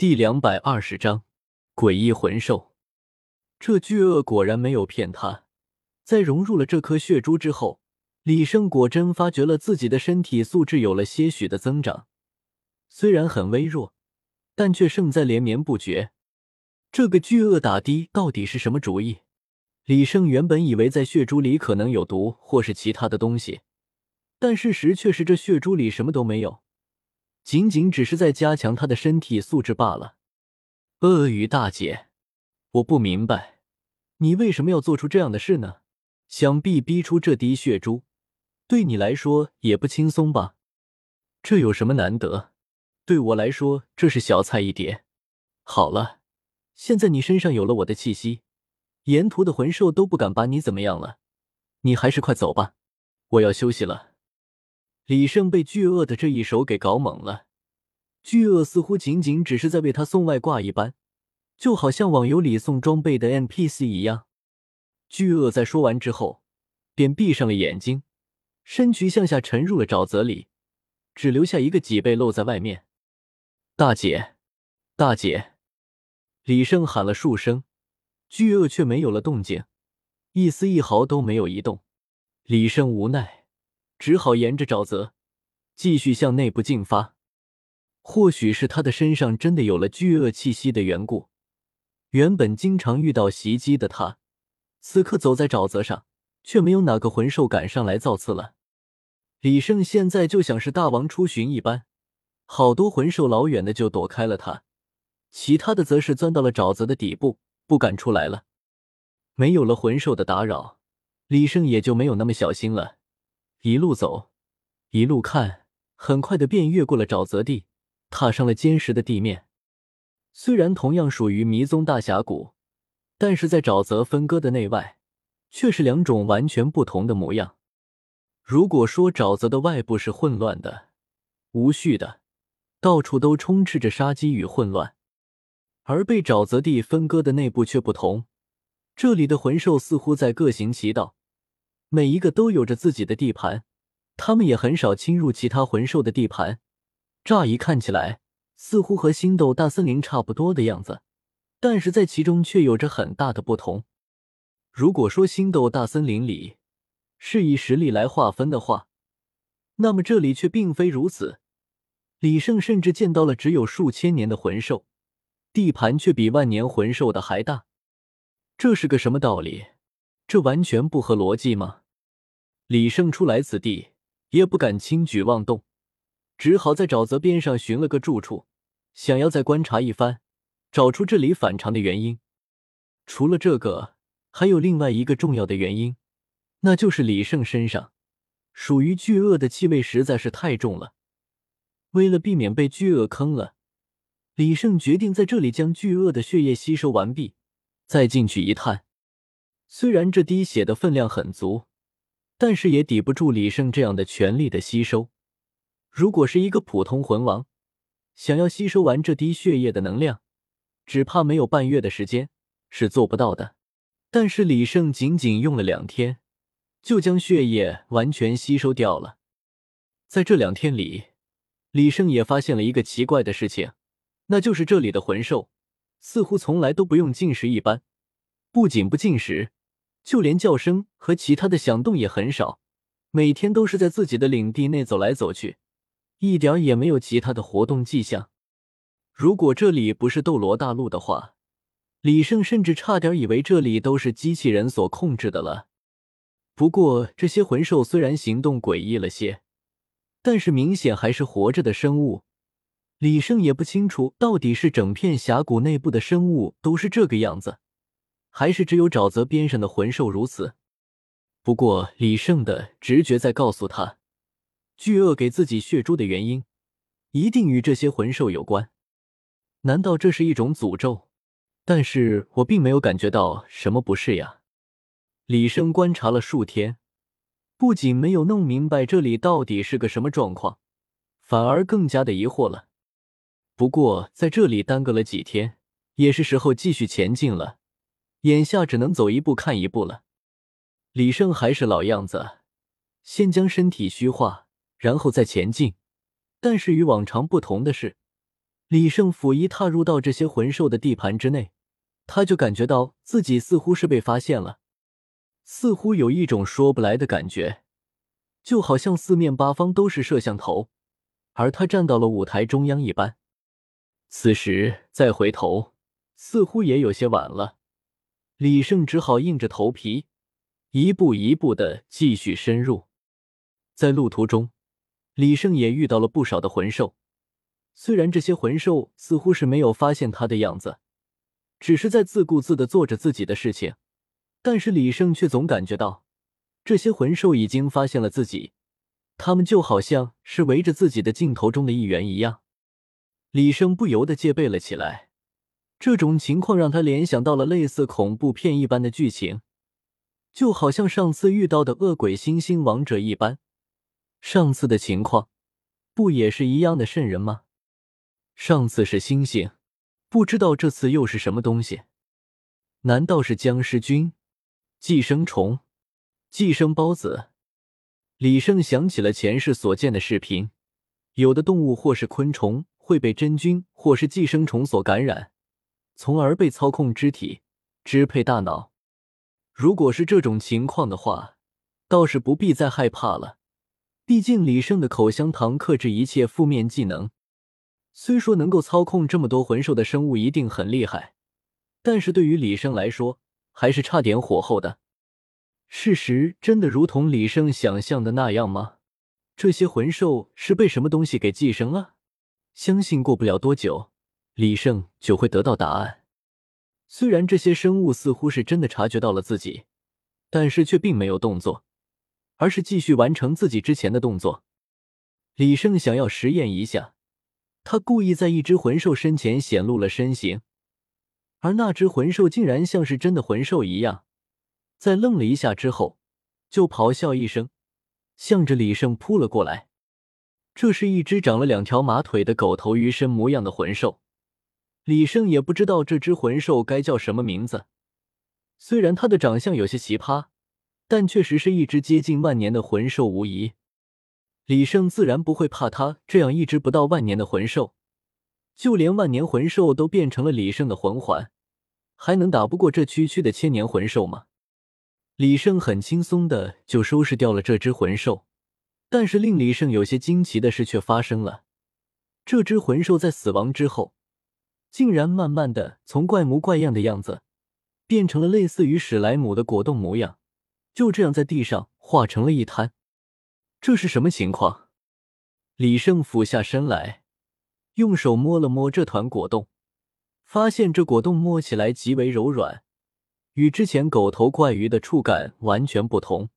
第两百二十章诡异魂兽。这巨鳄果然没有骗他，在融入了这颗血珠之后，李胜果真发觉了自己的身体素质有了些许的增长，虽然很微弱，但却胜在连绵不绝。这个巨鳄打的到底是什么主意？李胜原本以为在血珠里可能有毒或是其他的东西，但事实却是这血珠里什么都没有。仅仅只是在加强他的身体素质罢了。鳄鱼大姐，我不明白，你为什么要做出这样的事呢？想必逼出这滴血珠，对你来说也不轻松吧？这有什么难得？对我来说，这是小菜一碟。好了，现在你身上有了我的气息，沿途的魂兽都不敢把你怎么样了。你还是快走吧，我要休息了。李胜被巨鳄的这一手给搞懵了，巨鳄似乎仅仅只是在为他送外挂一般，就好像网游里送装备的 NPC 一样。巨鳄在说完之后，便闭上了眼睛，身躯向下沉入了沼泽里，只留下一个脊背露在外面。大姐，大姐！李胜喊了数声，巨鳄却没有了动静，一丝一毫都没有移动。李胜无奈。只好沿着沼泽继续向内部进发。或许是他的身上真的有了巨鳄气息的缘故，原本经常遇到袭击的他，此刻走在沼泽上，却没有哪个魂兽敢上来造次了。李胜现在就像是大王出巡一般，好多魂兽老远的就躲开了他，其他的则是钻到了沼泽的底部，不敢出来了。没有了魂兽的打扰，李胜也就没有那么小心了。一路走，一路看，很快的便越过了沼泽地，踏上了坚实的地面。虽然同样属于迷踪大峡谷，但是在沼泽分割的内外，却是两种完全不同的模样。如果说沼泽的外部是混乱的、无序的，到处都充斥着杀机与混乱，而被沼泽地分割的内部却不同，这里的魂兽似乎在各行其道。每一个都有着自己的地盘，他们也很少侵入其他魂兽的地盘。乍一看起来，似乎和星斗大森林差不多的样子，但是在其中却有着很大的不同。如果说星斗大森林里是以实力来划分的话，那么这里却并非如此。李胜甚至见到了只有数千年的魂兽，地盘却比万年魂兽的还大，这是个什么道理？这完全不合逻辑吗？李胜初来此地，也不敢轻举妄动，只好在沼泽边上寻了个住处，想要再观察一番，找出这里反常的原因。除了这个，还有另外一个重要的原因，那就是李胜身上属于巨鳄的气味实在是太重了。为了避免被巨鳄坑了，李胜决定在这里将巨鳄的血液吸收完毕，再进去一探。虽然这滴血的分量很足。但是也抵不住李胜这样的全力的吸收。如果是一个普通魂王，想要吸收完这滴血液的能量，只怕没有半月的时间是做不到的。但是李胜仅仅用了两天，就将血液完全吸收掉了。在这两天里，李胜也发现了一个奇怪的事情，那就是这里的魂兽似乎从来都不用进食一般，不仅不进食。就连叫声和其他的响动也很少，每天都是在自己的领地内走来走去，一点也没有其他的活动迹象。如果这里不是斗罗大陆的话，李胜甚至差点以为这里都是机器人所控制的了。不过这些魂兽虽然行动诡异了些，但是明显还是活着的生物。李胜也不清楚到底是整片峡谷内部的生物都是这个样子。还是只有沼泽边上的魂兽如此。不过李胜的直觉在告诉他，巨鳄给自己血珠的原因，一定与这些魂兽有关。难道这是一种诅咒？但是我并没有感觉到什么不适呀。李胜观察了数天，不仅没有弄明白这里到底是个什么状况，反而更加的疑惑了。不过在这里耽搁了几天，也是时候继续前进了。眼下只能走一步看一步了。李胜还是老样子，先将身体虚化，然后再前进。但是与往常不同的是，李胜甫一踏入到这些魂兽的地盘之内，他就感觉到自己似乎是被发现了，似乎有一种说不来的感觉，就好像四面八方都是摄像头，而他站到了舞台中央一般。此时再回头，似乎也有些晚了。李胜只好硬着头皮，一步一步的继续深入。在路途中，李胜也遇到了不少的魂兽。虽然这些魂兽似乎是没有发现他的样子，只是在自顾自的做着自己的事情，但是李胜却总感觉到这些魂兽已经发现了自己，他们就好像是围着自己的镜头中的一员一样。李胜不由得戒备了起来。这种情况让他联想到了类似恐怖片一般的剧情，就好像上次遇到的恶鬼星星王者一般。上次的情况不也是一样的瘆人吗？上次是星星，不知道这次又是什么东西？难道是僵尸菌、寄生虫、寄生孢子？李胜想起了前世所见的视频，有的动物或是昆虫会被真菌或是寄生虫所感染，从而被操控肢体、支配大脑。如果是这种情况的话，倒是不必再害怕了。毕竟李胜的口香糖克制一切负面技能。虽说能够操控这么多魂兽的生物一定很厉害，但是对于李胜来说还是差点火候的。事实真的如同李胜想象的那样吗？这些魂兽是被什么东西给寄生了？相信过不了多久，李胜就会得到答案。虽然这些生物似乎是真的察觉到了自己，但是却并没有动作，而是继续完成自己之前的动作。李胜想要实验一下。他故意在一只魂兽身前显露了身形，而那只魂兽竟然像是真的魂兽一样，在愣了一下之后，就咆哮一声，向着李胜扑了过来。这是一只长了两条马腿的狗头鱼身模样的魂兽，李胜也不知道这只魂兽该叫什么名字。虽然它的长相有些奇葩，但确实是一只接近万年的魂兽无疑。李胜自然不会怕他这样一只不到万年的魂兽，就连万年魂兽都变成了李胜的魂环，还能打不过这区区的千年魂兽吗？李胜很轻松的就收拾掉了这只魂兽，但是令李胜有些惊奇的事却发生了，这只魂兽在死亡之后，竟然慢慢的从怪模怪样的样子，变成了类似于史莱姆的果冻模样，就这样在地上化成了一滩。这是什么情况？李胜俯下身来，用手摸了摸这团果冻，发现这果冻摸起来极为柔软，与之前狗头怪鱼的触感完全不同。